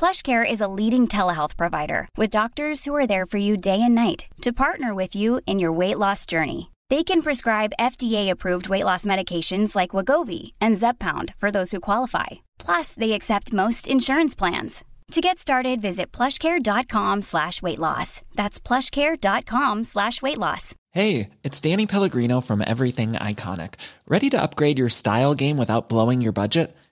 PlushCare is a leading telehealth provider with doctors who are there for you day and night to partner with you in your weight loss journey. They can prescribe FDA-approved weight loss medications like Wagovi and Zepbound for those who qualify. Plus, they accept most insurance plans. To get started, visit plushcare.com slash weight loss. That's plushcare.com slash weight loss. Hey, it's Danny Pellegrino from Everything Iconic. Ready to upgrade your style game without blowing your budget?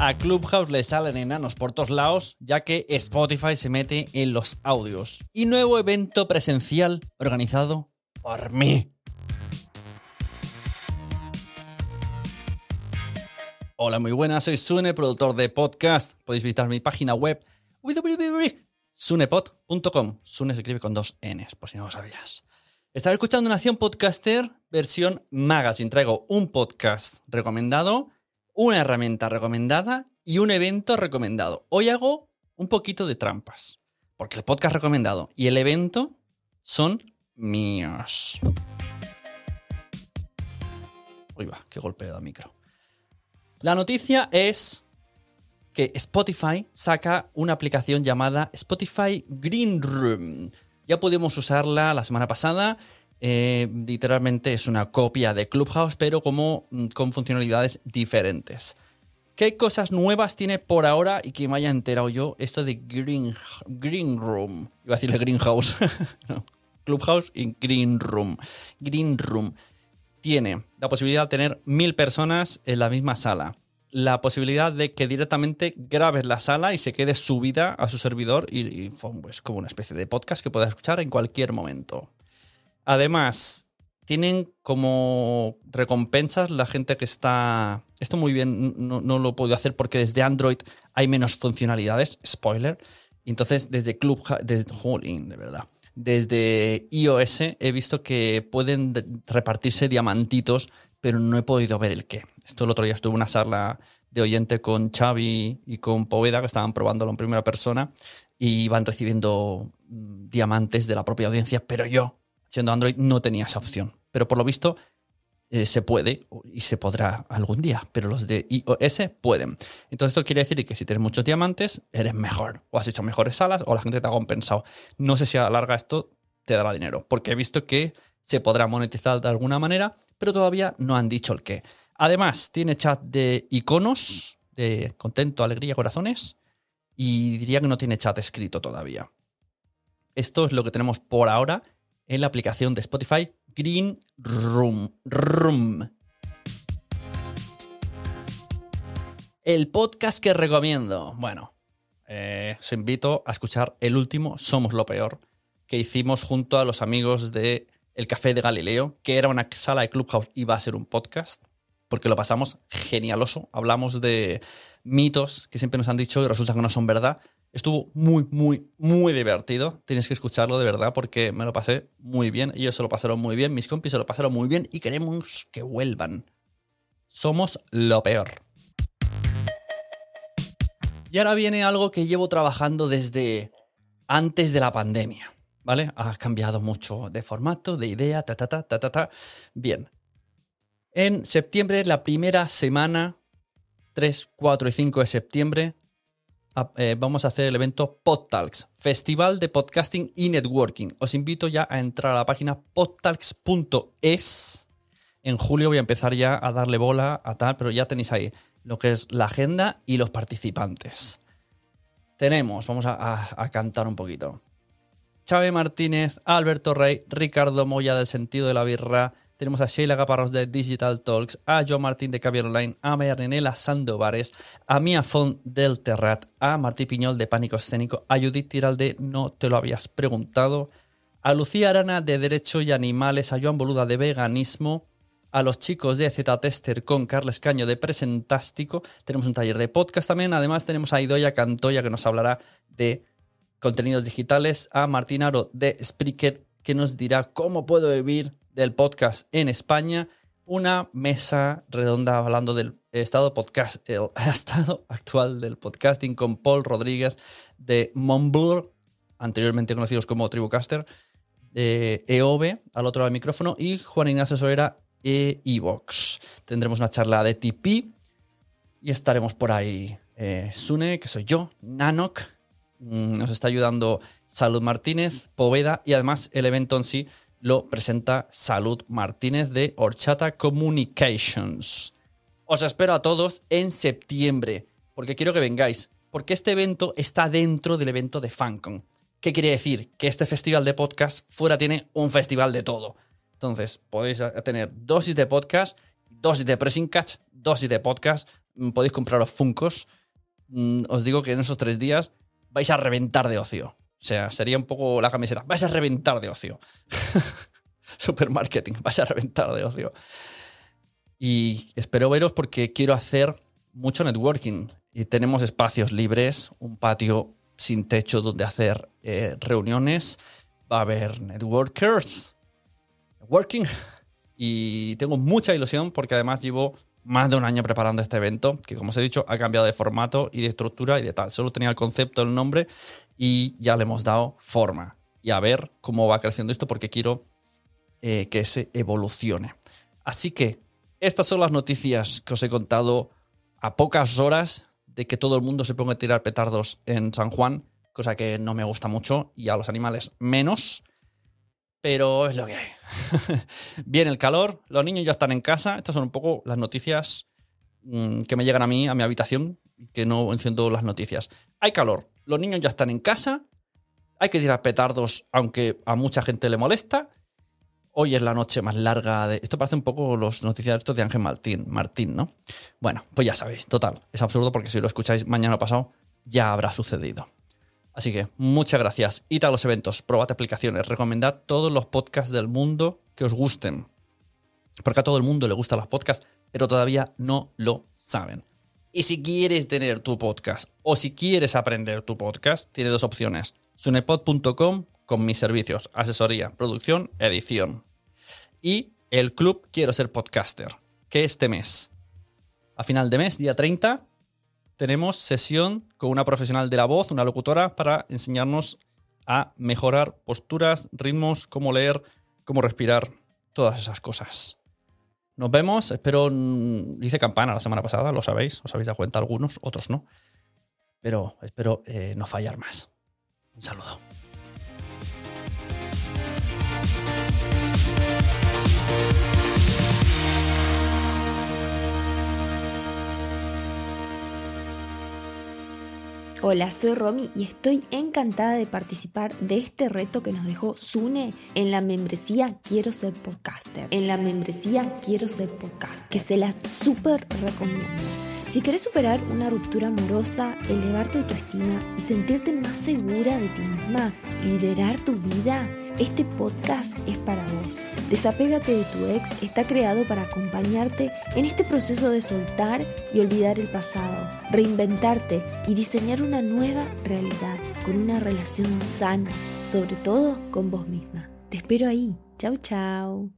A Clubhouse le salen enanos por todos lados, ya que Spotify se mete en los audios. Y nuevo evento presencial organizado por mí. Hola, muy buenas, soy Sune, productor de podcast. Podéis visitar mi página web sunepod.com. Sune se escribe con dos Ns, por si no lo sabías. Estaba escuchando Nación Podcaster, versión magazine. Traigo un podcast recomendado una herramienta recomendada y un evento recomendado. Hoy hago un poquito de trampas, porque el podcast recomendado y el evento son míos. Uy, va, qué golpe da micro. La noticia es que Spotify saca una aplicación llamada Spotify Green Room. Ya pudimos usarla la semana pasada eh, literalmente es una copia de Clubhouse, pero como mm, con funcionalidades diferentes. ¿Qué cosas nuevas tiene por ahora y que me haya enterado yo? Esto de Green, green Room. Iba a decirle Greenhouse. Clubhouse y Green Room. Green Room tiene la posibilidad de tener mil personas en la misma sala. La posibilidad de que directamente grabes la sala y se quede subida a su servidor y, y pues, como una especie de podcast que puedas escuchar en cualquier momento. Además, tienen como recompensas la gente que está... Esto muy bien no, lo puedo hacer porque desde Android hay menos funcionalidades, spoiler. Entonces, desde Club... Desde, de verdad. Desde iOS he visto que pueden repartirse diamantitos, pero no he podido ver el qué. Esto el otro día estuve en una charla de oyente con Xavi y con Poveda, que estaban probándolo en primera persona, y iban recibiendo mm, diamantes de la propia audiencia, pero yo siendo Android no tenía esa opción. Pero por lo visto eh, se puede y se podrá algún día, pero los de iOS pueden. Entonces esto quiere decir que si tienes muchos diamantes, eres mejor, o has hecho mejores salas, o la gente te ha compensado. No sé si a la larga esto te dará dinero, porque he visto que se podrá monetizar de alguna manera, pero todavía no han dicho el qué. Además, tiene chat de iconos, de contento, alegría, corazones, y diría que no tiene chat escrito todavía. Esto es lo que tenemos por ahora en la aplicación de Spotify Green Room. Room. El podcast que recomiendo. Bueno, eh, os invito a escuchar el último, Somos lo Peor, que hicimos junto a los amigos de El Café de Galileo, que era una sala de Clubhouse y va a ser un podcast, porque lo pasamos genialoso. Hablamos de mitos que siempre nos han dicho y resulta que no son verdad. Estuvo muy, muy, muy divertido. Tienes que escucharlo de verdad porque me lo pasé muy bien. Ellos se lo pasaron muy bien, mis compis se lo pasaron muy bien y queremos que vuelvan. Somos lo peor. Y ahora viene algo que llevo trabajando desde antes de la pandemia. ¿Vale? Ha cambiado mucho de formato, de idea, ta, ta, ta, ta, ta, ta. Bien. En septiembre, la primera semana, 3, 4 y 5 de septiembre, eh, vamos a hacer el evento PodTalks, Festival de Podcasting y Networking. Os invito ya a entrar a la página podtalks.es. En julio voy a empezar ya a darle bola a tal, pero ya tenéis ahí lo que es la agenda y los participantes. Tenemos, vamos a, cantar un poquito. Chávez Martínez, Alberto Rey, Ricardo Moya del Sentido de la Birra, tenemos a Sheila Gaparros de Digital Talks, a Joe Martín de Caviar Online, a María Sandovares, a Mia Font del Terrat, a Martí Piñol de Pánico Escénico, a Judith Tiral de No te lo habías preguntado, a Lucía Arana de Derecho y Animales, a Joan Boluda de Veganismo, a los chicos de Z-Tester con Carles Caño de Presentástico. Tenemos un taller de podcast también. Además, tenemos a Idoya Cantoya que nos hablará de contenidos digitales. A Martín Aro de Spreaker que nos dirá cómo puedo vivir del podcast en España. Una mesa redonda hablando del estado, podcast, el estado actual del podcasting con Paul Rodríguez de Monblur, anteriormente conocidos como Tribucaster, de EOB al otro lado del micrófono, y Juan Ignacio Solera e Evox. Tendremos una charla de TP y estaremos por ahí. Eh, Sune, que soy yo, Nanok, mm, nos está ayudando Salud Martínez, Poveda y además el evento en sí lo presenta Salud Martínez de Horchata Communications. Os espero a todos en septiembre, porque quiero que vengáis, porque este evento está dentro del evento de FanCon. ¿Qué quiere decir? Que este festival de podcast fuera tiene un festival de todo. Entonces, podéis tener dosis de podcast, dosis de pressing catch, dosis de podcast, mm, podéis compraros Funcos. Mm, os digo que en esos tres días vais a reventar de ocio. O sea, sería un poco la camiseta. Vais a reventar de ocio. Supermarketing, vais a reventar de ocio. Y espero veros porque quiero hacer mucho networking. Y tenemos espacios libres, un patio sin techo donde hacer eh, reuniones. Va a haber networkers Working. Y tengo mucha ilusión porque además llevo más de un año preparando este evento, que como os he dicho, ha cambiado de formato y de estructura y de tal. Solo tenía el concepto, el nombre y ya le hemos dado forma. Y a ver cómo va creciendo esto porque quiero eh, que se evolucione. Así que estas son las noticias que os he contado a pocas horas de que todo el mundo se ponga a tirar petardos en San Juan, cosa que no me gusta mucho y a los animales menos pero es lo que hay. Viene el calor, los niños ya están en casa. Estas son un poco las noticias mm, que me llegan a mí, a mi habitación, que no enciendo las noticias. Hay calor, los niños ya están en casa, hay que tirar petardos, aunque a mucha gente le molesta. Hoy es la noche más larga de. Esto parece un poco los noticiarios de Ángel Martín, Martín, ¿no? Bueno, pues ya sabéis, total. Es absurdo porque si lo escucháis mañana pasado, ya habrá sucedido. Así que muchas gracias. Id a los eventos, probad aplicaciones, recomendad todos los podcasts del mundo que os gusten. Porque a todo el mundo le gustan los podcasts, pero todavía no lo saben. Y si quieres tener tu podcast o si quieres aprender tu podcast, tiene dos opciones. Sunepod.com con mis servicios, asesoría, producción, edición. Y el club Quiero ser podcaster, que este mes, a final de mes, día 30, tenemos sesión con una profesional de la voz, una locutora, para enseñarnos a mejorar posturas, ritmos, cómo leer, cómo respirar, todas esas cosas. Nos vemos, espero, mm, hice campana la semana pasada, lo sabéis, os habéis dado cuenta algunos, otros no, pero espero eh, no fallar más. Un saludo. Hola, soy Romy y estoy encantada de participar de este reto que nos dejó Sune en la membresía Quiero ser podcaster. En la membresía Quiero ser podcaster, que se la súper recomiendo. Si querés superar una ruptura amorosa, elevar tu autoestima y sentirte más segura de ti misma, liderar tu vida, este podcast es para vos. Desapégate de tu ex está creado para acompañarte en este proceso de soltar y olvidar el pasado, reinventarte y diseñar una nueva realidad con una relación sana, sobre todo con vos misma. Te espero ahí. Chau, chau.